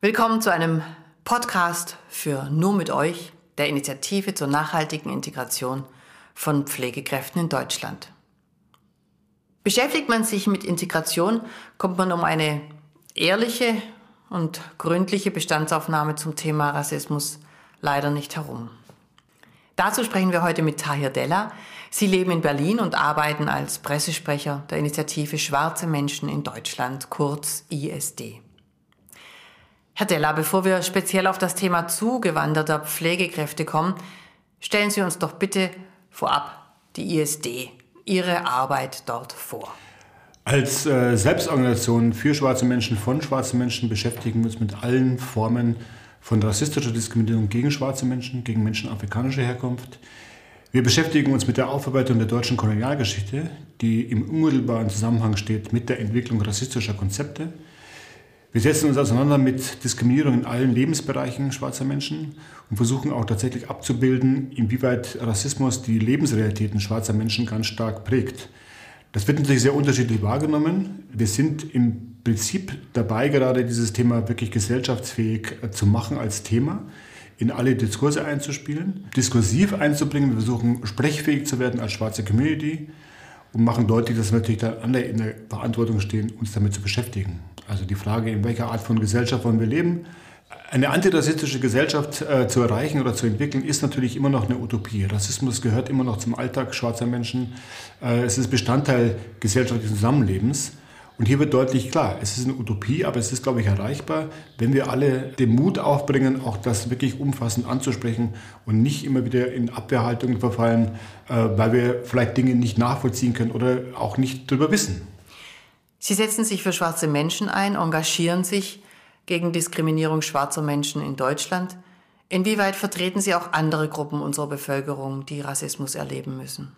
Willkommen zu einem Podcast für Nur mit euch, der Initiative zur nachhaltigen Integration von Pflegekräften in Deutschland. Beschäftigt man sich mit Integration, kommt man um eine ehrliche und gründliche Bestandsaufnahme zum Thema Rassismus leider nicht herum. Dazu sprechen wir heute mit Tahir Della. Sie leben in Berlin und arbeiten als Pressesprecher der Initiative Schwarze Menschen in Deutschland, kurz ISD. Herr Della, bevor wir speziell auf das Thema zugewanderter Pflegekräfte kommen, stellen Sie uns doch bitte vorab die ISD, Ihre Arbeit dort vor. Als äh, Selbstorganisation für schwarze Menschen, von schwarzen Menschen beschäftigen wir uns mit allen Formen von rassistischer Diskriminierung gegen schwarze Menschen, gegen Menschen afrikanischer Herkunft. Wir beschäftigen uns mit der Aufarbeitung der deutschen Kolonialgeschichte, die im unmittelbaren Zusammenhang steht mit der Entwicklung rassistischer Konzepte. Wir setzen uns auseinander mit Diskriminierung in allen Lebensbereichen schwarzer Menschen und versuchen auch tatsächlich abzubilden, inwieweit Rassismus die Lebensrealitäten schwarzer Menschen ganz stark prägt. Das wird natürlich sehr unterschiedlich wahrgenommen. Wir sind im Prinzip dabei, gerade dieses Thema wirklich gesellschaftsfähig äh, zu machen als Thema, in alle Diskurse einzuspielen, diskursiv einzubringen. Wir versuchen sprechfähig zu werden als schwarze Community und machen deutlich, dass wir natürlich da alle in der Verantwortung stehen, uns damit zu beschäftigen. Also die Frage, in welcher Art von Gesellschaft wollen wir leben. Eine antirassistische Gesellschaft äh, zu erreichen oder zu entwickeln, ist natürlich immer noch eine Utopie. Rassismus gehört immer noch zum Alltag schwarzer Menschen. Äh, es ist Bestandteil gesellschaftlichen Zusammenlebens. Und hier wird deutlich klar, es ist eine Utopie, aber es ist, glaube ich, erreichbar, wenn wir alle den Mut aufbringen, auch das wirklich umfassend anzusprechen und nicht immer wieder in Abwehrhaltungen verfallen, äh, weil wir vielleicht Dinge nicht nachvollziehen können oder auch nicht darüber wissen. Sie setzen sich für schwarze Menschen ein, engagieren sich gegen Diskriminierung schwarzer Menschen in Deutschland. Inwieweit vertreten Sie auch andere Gruppen unserer Bevölkerung, die Rassismus erleben müssen?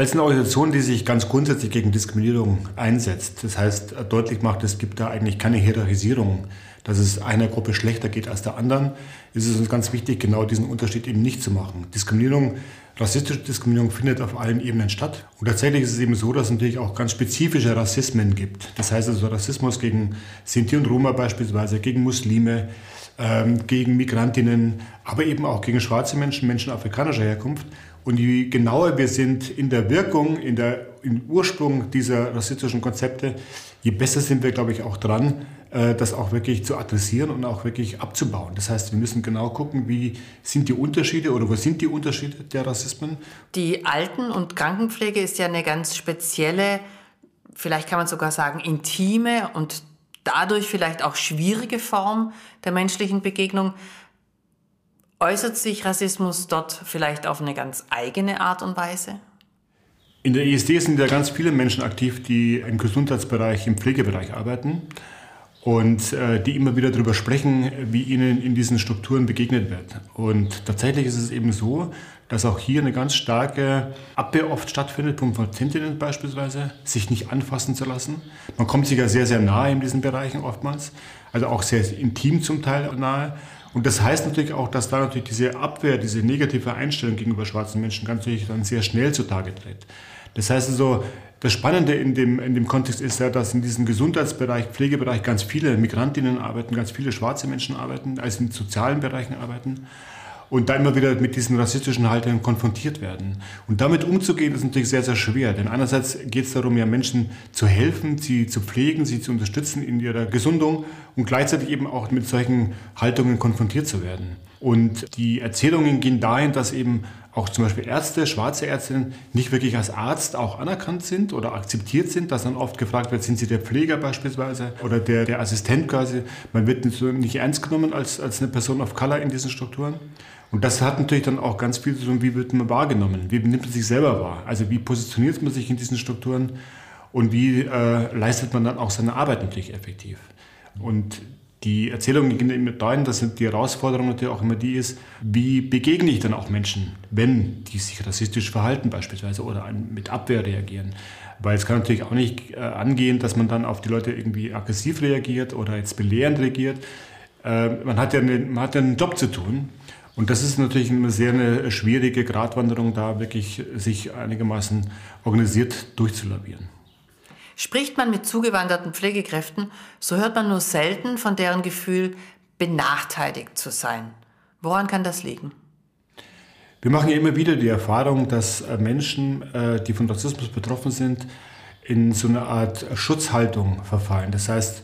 Als eine Organisation, die sich ganz grundsätzlich gegen Diskriminierung einsetzt, das heißt deutlich macht, es gibt da eigentlich keine Hierarchisierung, dass es einer Gruppe schlechter geht als der anderen, ist es uns ganz wichtig, genau diesen Unterschied eben nicht zu machen. Diskriminierung, rassistische Diskriminierung findet auf allen Ebenen statt. Und tatsächlich ist es eben so, dass es natürlich auch ganz spezifische Rassismen gibt. Das heißt also Rassismus gegen Sinti und Roma beispielsweise, gegen Muslime, ähm, gegen Migrantinnen, aber eben auch gegen schwarze Menschen, Menschen afrikanischer Herkunft. Und je genauer wir sind in der Wirkung, in der im Ursprung dieser rassistischen Konzepte, je besser sind wir, glaube ich, auch dran, äh, das auch wirklich zu adressieren und auch wirklich abzubauen. Das heißt, wir müssen genau gucken, wie sind die Unterschiede oder wo sind die Unterschiede der Rassismen. Die Alten- und Krankenpflege ist ja eine ganz spezielle, vielleicht kann man sogar sagen, intime und dadurch vielleicht auch schwierige Form der menschlichen Begegnung. Äußert sich Rassismus dort vielleicht auf eine ganz eigene Art und Weise? In der ISD sind ja ganz viele Menschen aktiv, die im Gesundheitsbereich, im Pflegebereich arbeiten und äh, die immer wieder darüber sprechen, wie ihnen in diesen Strukturen begegnet wird. Und tatsächlich ist es eben so, dass auch hier eine ganz starke Abwehr oft stattfindet, von Patientinnen beispielsweise, sich nicht anfassen zu lassen. Man kommt sich ja sehr, sehr nahe in diesen Bereichen oftmals, also auch sehr intim zum Teil nahe. Und das heißt natürlich auch, dass da natürlich diese Abwehr, diese negative Einstellung gegenüber schwarzen Menschen ganz natürlich dann sehr schnell zutage tritt. Das heißt also, das Spannende in dem, in dem Kontext ist ja, dass in diesem Gesundheitsbereich, Pflegebereich ganz viele Migrantinnen arbeiten, ganz viele schwarze Menschen arbeiten, also in sozialen Bereichen arbeiten und da immer wieder mit diesen rassistischen Haltungen konfrontiert werden. Und damit umzugehen, ist natürlich sehr, sehr schwer. Denn einerseits geht es darum, ja Menschen zu helfen, sie zu pflegen, sie zu unterstützen in ihrer Gesundung und gleichzeitig eben auch mit solchen Haltungen konfrontiert zu werden. Und die Erzählungen gehen dahin, dass eben auch zum Beispiel Ärzte, schwarze Ärztinnen, nicht wirklich als Arzt auch anerkannt sind oder akzeptiert sind, dass dann oft gefragt wird, sind sie der Pfleger beispielsweise oder der, der Assistent quasi. Man wird nicht ernst genommen als, als eine Person of Color in diesen Strukturen. Und das hat natürlich dann auch ganz viel zu tun, wie wird man wahrgenommen, wie nimmt man sich selber wahr, also wie positioniert man sich in diesen Strukturen und wie äh, leistet man dann auch seine Arbeit natürlich effektiv. Und die Erzählung ging immer dahin, dass die Herausforderung natürlich auch immer die ist, wie begegne ich dann auch Menschen, wenn die sich rassistisch verhalten beispielsweise oder mit Abwehr reagieren. Weil es kann natürlich auch nicht äh, angehen, dass man dann auf die Leute irgendwie aggressiv reagiert oder jetzt belehrend reagiert. Äh, man, hat ja eine, man hat einen Job zu tun und das ist natürlich eine sehr eine schwierige Gratwanderung, da wirklich sich einigermaßen organisiert durchzulavieren. Spricht man mit zugewanderten Pflegekräften, so hört man nur selten von deren Gefühl, benachteiligt zu sein. Woran kann das liegen? Wir machen ja immer wieder die Erfahrung, dass äh, Menschen, äh, die von Rassismus betroffen sind, in so eine Art Schutzhaltung verfallen. Das heißt,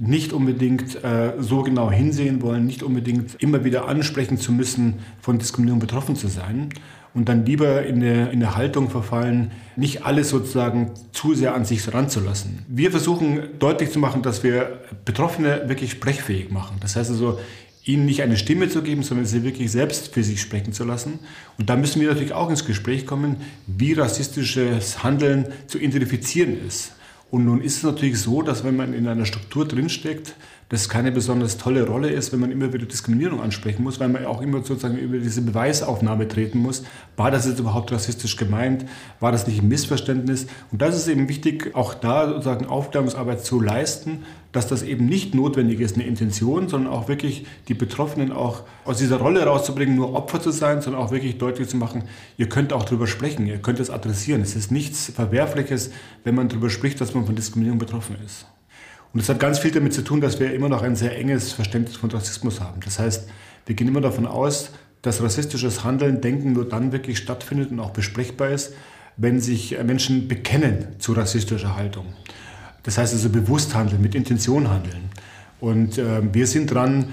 nicht unbedingt äh, so genau hinsehen wollen, nicht unbedingt immer wieder ansprechen zu müssen, von Diskriminierung betroffen zu sein und dann lieber in eine, in eine Haltung verfallen, nicht alles sozusagen zu sehr an sich ranzulassen. Wir versuchen deutlich zu machen, dass wir Betroffene wirklich sprechfähig machen. Das heißt also, ihnen nicht eine Stimme zu geben, sondern sie wirklich selbst für sich sprechen zu lassen. Und da müssen wir natürlich auch ins Gespräch kommen, wie rassistisches Handeln zu identifizieren ist. Und nun ist es natürlich so, dass wenn man in einer Struktur drinsteckt, das keine besonders tolle Rolle ist, wenn man immer wieder Diskriminierung ansprechen muss, weil man auch immer sozusagen über diese Beweisaufnahme treten muss. War das jetzt überhaupt rassistisch gemeint? War das nicht ein Missverständnis? Und das ist eben wichtig, auch da sozusagen Aufklärungsarbeit zu leisten, dass das eben nicht notwendig ist, eine Intention, sondern auch wirklich die Betroffenen auch aus dieser Rolle rauszubringen, nur Opfer zu sein, sondern auch wirklich deutlich zu machen, ihr könnt auch darüber sprechen, ihr könnt es adressieren. Es ist nichts Verwerfliches, wenn man darüber spricht, dass man von Diskriminierung betroffen ist. Und das hat ganz viel damit zu tun, dass wir immer noch ein sehr enges Verständnis von Rassismus haben. Das heißt, wir gehen immer davon aus, dass rassistisches Handeln, Denken nur dann wirklich stattfindet und auch besprechbar ist, wenn sich Menschen bekennen zu rassistischer Haltung. Das heißt also bewusst handeln, mit Intention handeln. Und äh, wir sind dran,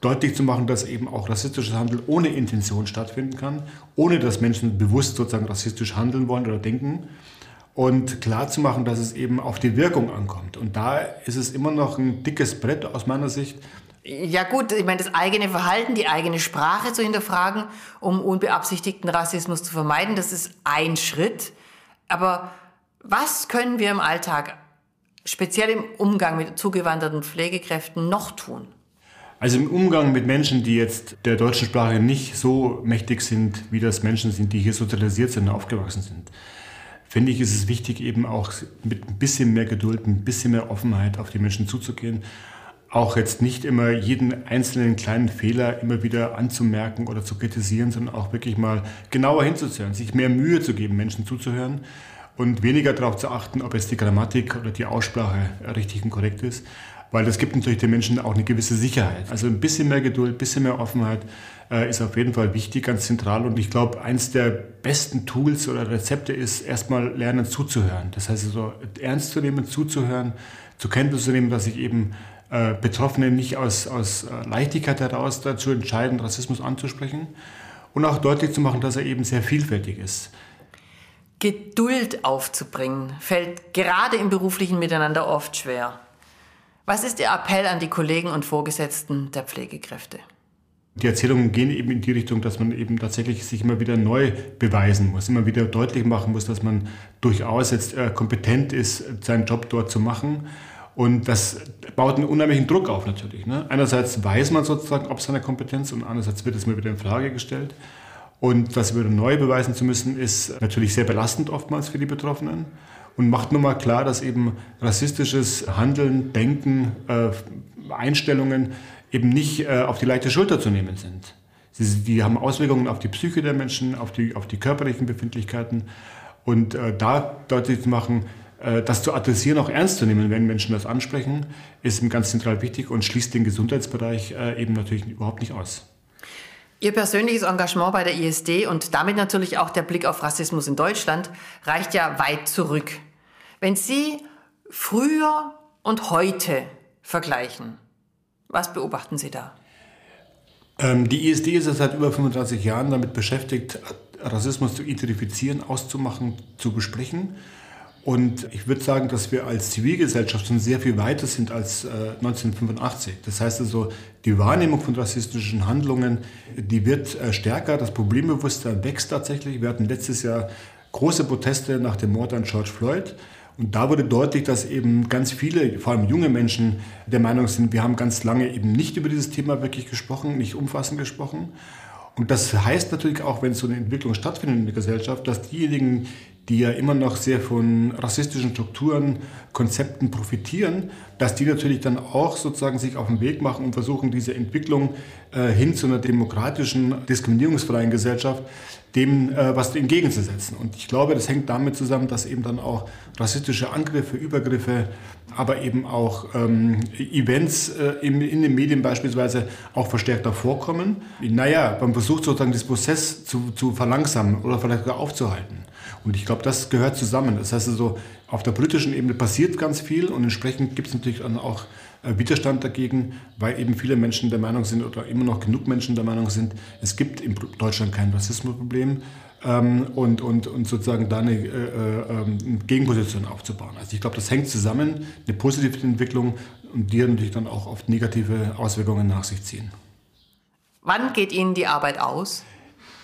deutlich zu machen, dass eben auch rassistisches Handeln ohne Intention stattfinden kann, ohne dass Menschen bewusst sozusagen rassistisch handeln wollen oder denken und klar zu machen, dass es eben auf die Wirkung ankommt. Und da ist es immer noch ein dickes Brett aus meiner Sicht. Ja gut, ich meine, das eigene Verhalten, die eigene Sprache zu hinterfragen, um unbeabsichtigten Rassismus zu vermeiden, das ist ein Schritt. Aber was können wir im Alltag, speziell im Umgang mit zugewanderten Pflegekräften, noch tun? Also im Umgang mit Menschen, die jetzt der deutschen Sprache nicht so mächtig sind, wie das Menschen sind, die hier sozialisiert sind und aufgewachsen sind finde ich, ist es wichtig, eben auch mit ein bisschen mehr Geduld, ein bisschen mehr Offenheit auf die Menschen zuzugehen. Auch jetzt nicht immer jeden einzelnen kleinen Fehler immer wieder anzumerken oder zu kritisieren, sondern auch wirklich mal genauer hinzuzuhören, sich mehr Mühe zu geben, Menschen zuzuhören und weniger darauf zu achten, ob jetzt die Grammatik oder die Aussprache richtig und korrekt ist, weil das gibt natürlich den Menschen auch eine gewisse Sicherheit. Also ein bisschen mehr Geduld, ein bisschen mehr Offenheit äh, ist auf jeden Fall wichtig, ganz zentral. Und ich glaube, eins der besten Tools oder Rezepte ist, erstmal lernen zuzuhören. Das heißt also, ernst zu nehmen, zuzuhören, zur Kenntnis zu nehmen, dass sich eben äh, Betroffene nicht aus, aus äh, Leichtigkeit heraus dazu entscheiden, Rassismus anzusprechen. Und auch deutlich zu machen, dass er eben sehr vielfältig ist. Geduld aufzubringen fällt gerade im beruflichen Miteinander oft schwer. Was ist Ihr Appell an die Kollegen und Vorgesetzten der Pflegekräfte? Die Erzählungen gehen eben in die Richtung, dass man eben tatsächlich sich immer wieder neu beweisen muss, immer wieder deutlich machen muss, dass man durchaus jetzt äh, kompetent ist, seinen Job dort zu machen. Und das baut einen unheimlichen Druck auf natürlich. Ne? Einerseits weiß man sozusagen, ob seine Kompetenz und andererseits wird es immer wieder in Frage gestellt. Und das wieder neu beweisen zu müssen, ist natürlich sehr belastend oftmals für die Betroffenen und macht nun mal klar, dass eben rassistisches Handeln, Denken, äh, Einstellungen eben nicht äh, auf die leichte Schulter zu nehmen sind. Sie, die haben Auswirkungen auf die Psyche der Menschen, auf die, auf die körperlichen Befindlichkeiten. Und äh, da deutlich zu machen, äh, das zu adressieren, auch ernst zu nehmen, wenn Menschen das ansprechen, ist ganz zentral wichtig und schließt den Gesundheitsbereich äh, eben natürlich überhaupt nicht aus. Ihr persönliches Engagement bei der ISD und damit natürlich auch der Blick auf Rassismus in Deutschland reicht ja weit zurück. Wenn Sie früher und heute vergleichen, was beobachten Sie da? Ähm, die ISD ist seit über 35 Jahren damit beschäftigt, Rassismus zu identifizieren, auszumachen, zu besprechen. Und ich würde sagen, dass wir als Zivilgesellschaft schon sehr viel weiter sind als äh, 1985. Das heißt also, die Wahrnehmung von rassistischen Handlungen, die wird äh, stärker, das Problembewusstsein wächst tatsächlich. Wir hatten letztes Jahr große Proteste nach dem Mord an George Floyd. Und da wurde deutlich, dass eben ganz viele, vor allem junge Menschen, der Meinung sind, wir haben ganz lange eben nicht über dieses Thema wirklich gesprochen, nicht umfassend gesprochen. Und das heißt natürlich auch, wenn so eine Entwicklung stattfindet in der Gesellschaft, dass diejenigen, die ja immer noch sehr von rassistischen Strukturen, Konzepten profitieren, dass die natürlich dann auch sozusagen sich auf den Weg machen und versuchen, diese Entwicklung äh, hin zu einer demokratischen, diskriminierungsfreien Gesellschaft dem äh, was entgegenzusetzen. Und ich glaube, das hängt damit zusammen, dass eben dann auch rassistische Angriffe, Übergriffe, aber eben auch ähm, Events äh, in, in, den Medien beispielsweise auch verstärkter vorkommen. Naja, man versucht sozusagen das Prozess zu, zu verlangsamen oder vielleicht sogar aufzuhalten. Und ich glaube, das gehört zusammen. Das heißt also, auf der politischen Ebene passiert ganz viel und entsprechend gibt es natürlich dann auch äh, Widerstand dagegen, weil eben viele Menschen der Meinung sind oder immer noch genug Menschen der Meinung sind, es gibt in Deutschland kein Rassismusproblem ähm, und, und, und sozusagen da eine äh, äh, Gegenposition aufzubauen. Also ich glaube, das hängt zusammen, eine positive Entwicklung und die natürlich dann auch oft negative Auswirkungen nach sich ziehen. Wann geht Ihnen die Arbeit aus?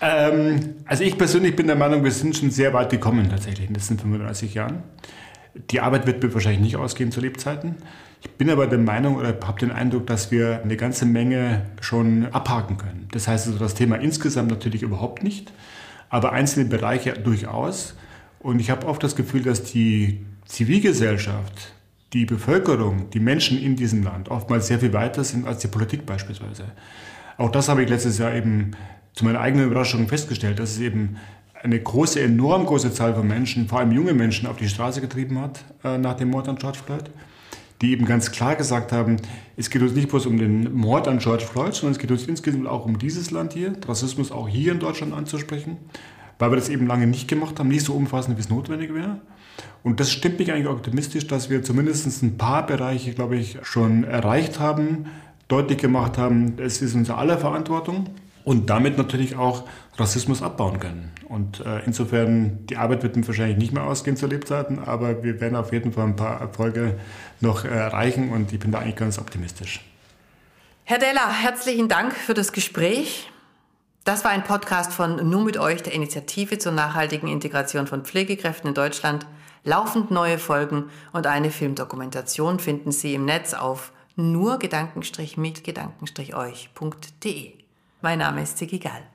Ähm, also ich persönlich bin der Meinung, wir sind schon sehr weit gekommen tatsächlich in den letzten 35 Jahren. Die Arbeit wird mir wahrscheinlich nicht ausgehen zu Lebzeiten. Ich bin aber der Meinung oder habe den Eindruck, dass wir eine ganze Menge schon abhaken können. Das heißt also das Thema insgesamt natürlich überhaupt nicht, aber einzelne Bereiche durchaus. Und ich habe oft das Gefühl, dass die Zivilgesellschaft, die Bevölkerung, die Menschen in diesem Land oftmals sehr viel weiter sind als die Politik beispielsweise. Auch das habe ich letztes Jahr eben zu meiner eigenen Überraschung festgestellt, dass es eben eine große, enorm große Zahl von Menschen, vor allem junge Menschen, auf die Straße getrieben hat äh, nach dem Mord an George Floyd die eben ganz klar gesagt haben, es geht uns nicht bloß um den Mord an George Floyd, sondern es geht uns insgesamt auch um dieses Land hier, Rassismus auch hier in Deutschland anzusprechen, weil wir das eben lange nicht gemacht haben, nicht so umfassend, wie es notwendig wäre. Und das stimmt mich eigentlich optimistisch, dass wir zumindest ein paar Bereiche, glaube ich, schon erreicht haben, deutlich gemacht haben, es ist unsere aller Verantwortung und damit natürlich auch Rassismus abbauen können. Und äh, insofern, die Arbeit wird wahrscheinlich nicht mehr ausgehen zu Lebzeiten, aber wir werden auf jeden Fall ein paar Erfolge noch äh, erreichen und ich bin da eigentlich ganz optimistisch. Herr Deller, herzlichen Dank für das Gespräch. Das war ein Podcast von Nur mit euch, der Initiative zur nachhaltigen Integration von Pflegekräften in Deutschland. Laufend neue Folgen und eine Filmdokumentation finden Sie im Netz auf nur-mit-euch.de. Mein Name ist Ziggy Gall.